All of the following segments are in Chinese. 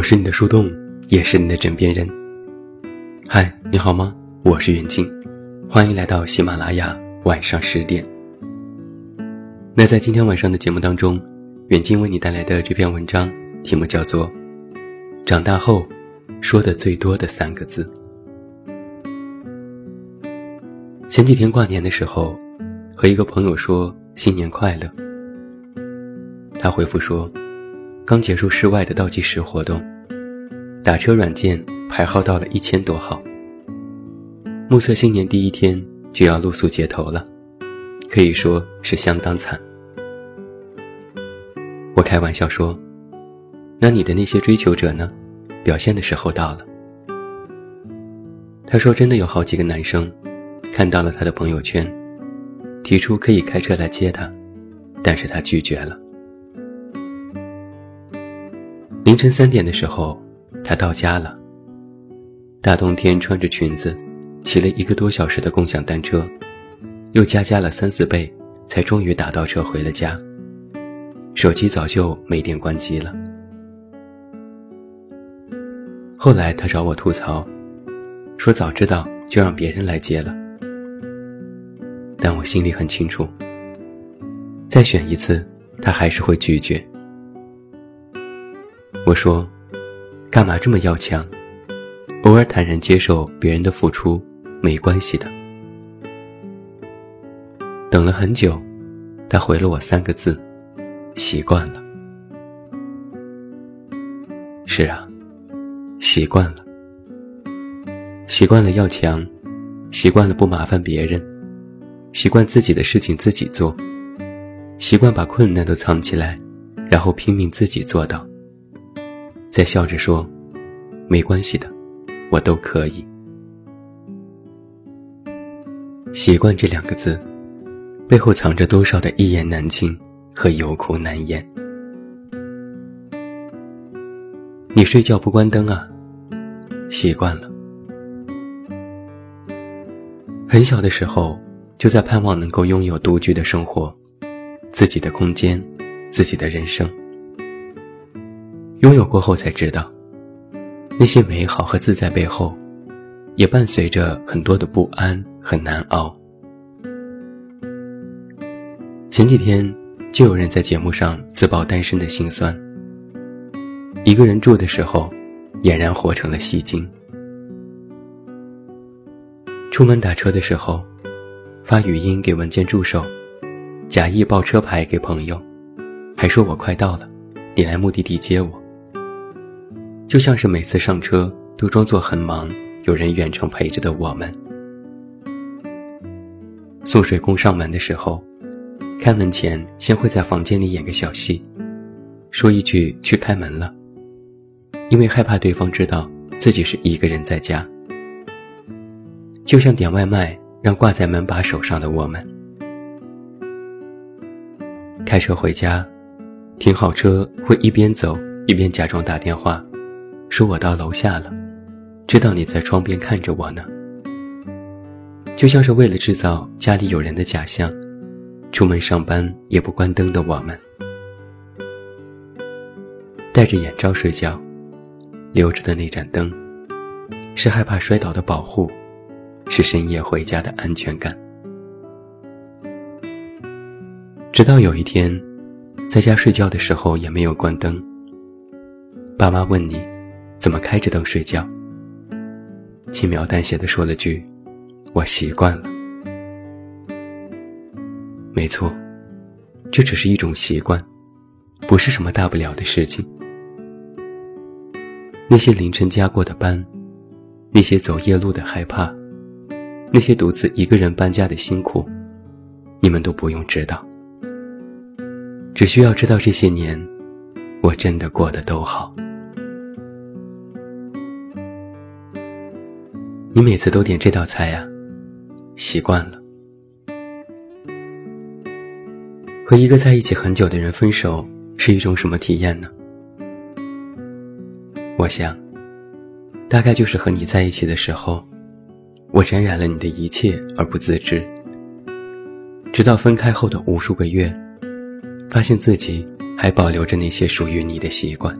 我是你的树洞，也是你的枕边人。嗨，你好吗？我是远近，欢迎来到喜马拉雅晚上十点。那在今天晚上的节目当中，远近为你带来的这篇文章题目叫做《长大后说的最多的三个字》。前几天跨年的时候，和一个朋友说新年快乐，他回复说。刚结束室外的倒计时活动，打车软件排号到了一千多号。目测新年第一天就要露宿街头了，可以说是相当惨。我开玩笑说：“那你的那些追求者呢？表现的时候到了。”他说：“真的有好几个男生，看到了他的朋友圈，提出可以开车来接他，但是他拒绝了。”凌晨三点的时候，他到家了。大冬天穿着裙子，骑了一个多小时的共享单车，又加价了三四倍，才终于打到车回了家。手机早就没电关机了。后来他找我吐槽，说早知道就让别人来接了。但我心里很清楚，再选一次，他还是会拒绝。我说：“干嘛这么要强？偶尔坦然接受别人的付出，没关系的。”等了很久，他回了我三个字：“习惯了。”是啊，习惯了，习惯了要强，习惯了不麻烦别人，习惯自己的事情自己做，习惯把困难都藏起来，然后拼命自己做到。在笑着说：“没关系的，我都可以。”习惯这两个字，背后藏着多少的一言难尽和有苦难言？你睡觉不关灯啊？习惯了。很小的时候，就在盼望能够拥有独居的生活，自己的空间，自己的人生。拥有过后才知道，那些美好和自在背后，也伴随着很多的不安和难熬。前几天就有人在节目上自曝单身的心酸。一个人住的时候，俨然活成了戏精。出门打车的时候，发语音给文件助手，假意报车牌给朋友，还说我快到了，你来目的地接我。就像是每次上车都装作很忙，有人远程陪着的我们。送水工上门的时候，开门前先会在房间里演个小戏，说一句“去开门了”，因为害怕对方知道自己是一个人在家。就像点外卖让挂在门把手上的我们。开车回家，停好车会一边走一边假装打电话。说我到楼下了，知道你在窗边看着我呢。就像是为了制造家里有人的假象，出门上班也不关灯的我们，戴着眼罩睡觉，留着的那盏灯，是害怕摔倒的保护，是深夜回家的安全感。直到有一天，在家睡觉的时候也没有关灯，爸妈问你。怎么开着灯睡觉？轻描淡写的说了句：“我习惯了。”没错，这只是一种习惯，不是什么大不了的事情。那些凌晨加过的班，那些走夜路的害怕，那些独自一个人搬家的辛苦，你们都不用知道。只需要知道这些年，我真的过得都好。你每次都点这道菜呀，习惯了。和一个在一起很久的人分手是一种什么体验呢？我想，大概就是和你在一起的时候，我沾染了你的一切而不自知，直到分开后的无数个月，发现自己还保留着那些属于你的习惯。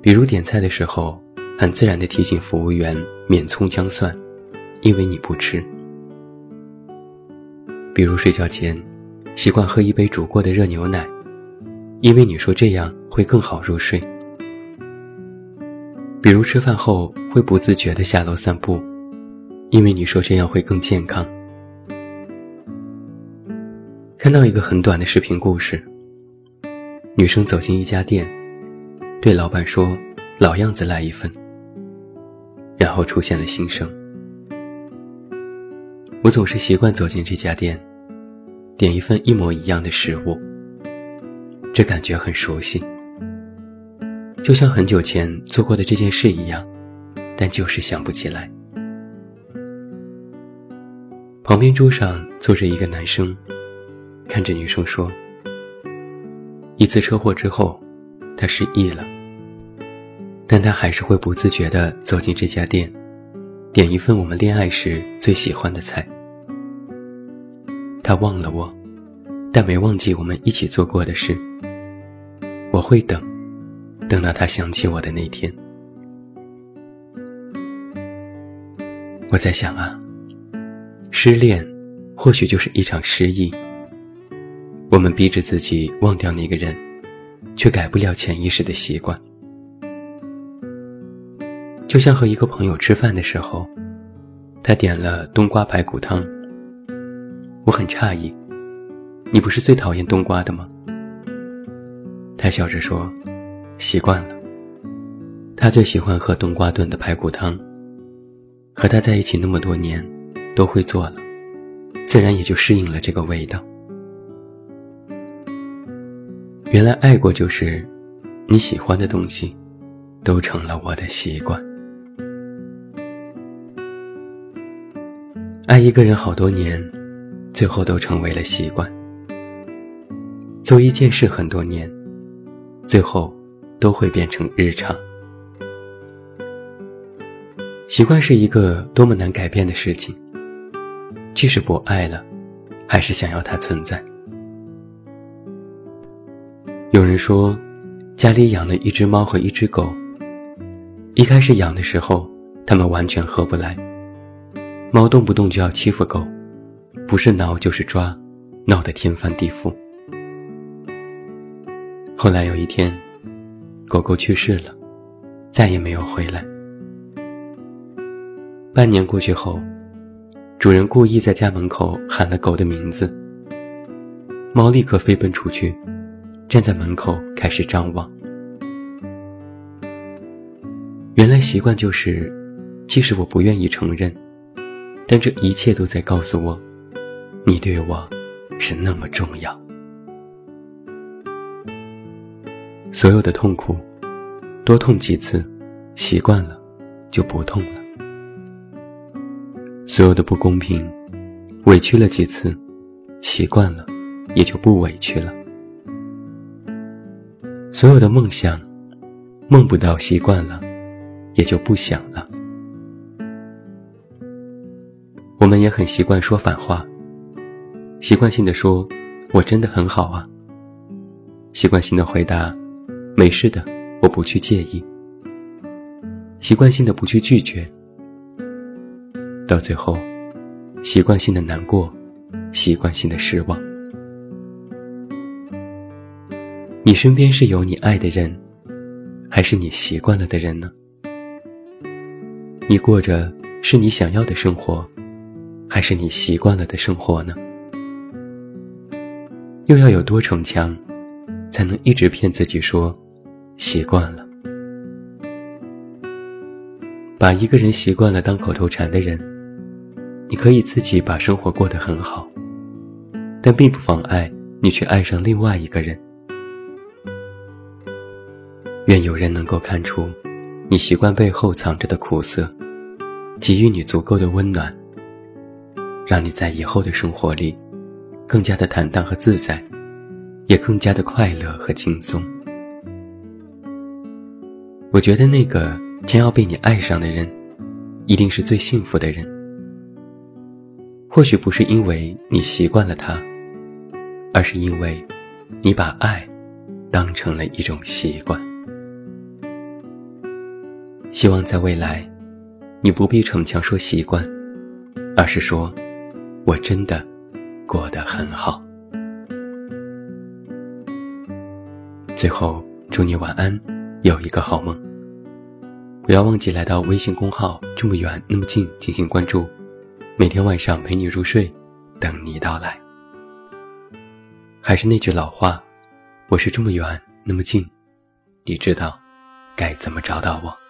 比如点菜的时候，很自然地提醒服务员免葱姜蒜，因为你不吃；比如睡觉前，习惯喝一杯煮过的热牛奶，因为你说这样会更好入睡；比如吃饭后会不自觉地下楼散步，因为你说这样会更健康。看到一个很短的视频故事，女生走进一家店，对老板说：“老样子来一份。”然后出现了新生。我总是习惯走进这家店，点一份一模一样的食物，这感觉很熟悉，就像很久前做过的这件事一样，但就是想不起来。旁边桌上坐着一个男生。看着女生说：“一次车祸之后，他失忆了，但他还是会不自觉地走进这家店，点一份我们恋爱时最喜欢的菜。他忘了我，但没忘记我们一起做过的事。我会等，等到他想起我的那天。我在想啊，失恋或许就是一场失忆。”我们逼着自己忘掉那个人，却改不了潜意识的习惯。就像和一个朋友吃饭的时候，他点了冬瓜排骨汤。我很诧异，你不是最讨厌冬瓜的吗？他笑着说：“习惯了。”他最喜欢喝冬瓜炖的排骨汤，和他在一起那么多年，都会做了，自然也就适应了这个味道。原来爱过就是，你喜欢的东西，都成了我的习惯。爱一个人好多年，最后都成为了习惯。做一件事很多年，最后都会变成日常。习惯是一个多么难改变的事情，即使不爱了，还是想要它存在。有人说，家里养了一只猫和一只狗。一开始养的时候，它们完全合不来。猫动不动就要欺负狗，不是挠就是抓，闹得天翻地覆。后来有一天，狗狗去世了，再也没有回来。半年过去后，主人故意在家门口喊了狗的名字，猫立刻飞奔出去。站在门口开始张望。原来习惯就是，即使我不愿意承认，但这一切都在告诉我，你对我是那么重要。所有的痛苦，多痛几次，习惯了，就不痛了；所有的不公平，委屈了几次，习惯了，也就不委屈了。所有的梦想，梦不到习惯了，也就不想了。我们也很习惯说反话，习惯性的说“我真的很好啊”，习惯性的回答“没事的，我不去介意”，习惯性的不去拒绝，到最后，习惯性的难过，习惯性的失望。你身边是有你爱的人，还是你习惯了的人呢？你过着是你想要的生活，还是你习惯了的生活呢？又要有多逞强，才能一直骗自己说习惯了？把一个人习惯了当口头禅的人，你可以自己把生活过得很好，但并不妨碍你去爱上另外一个人。愿有人能够看出，你习惯背后藏着的苦涩，给予你足够的温暖，让你在以后的生活里，更加的坦荡和自在，也更加的快乐和轻松。我觉得那个将要被你爱上的人，一定是最幸福的人。或许不是因为你习惯了他，而是因为，你把爱，当成了一种习惯。希望在未来，你不必逞强说习惯，而是说，我真的过得很好。最后，祝你晚安，有一个好梦。不要忘记来到微信公号“这么远那么近”进行关注，每天晚上陪你入睡，等你到来。还是那句老话，我是这么远那么近，你知道该怎么找到我。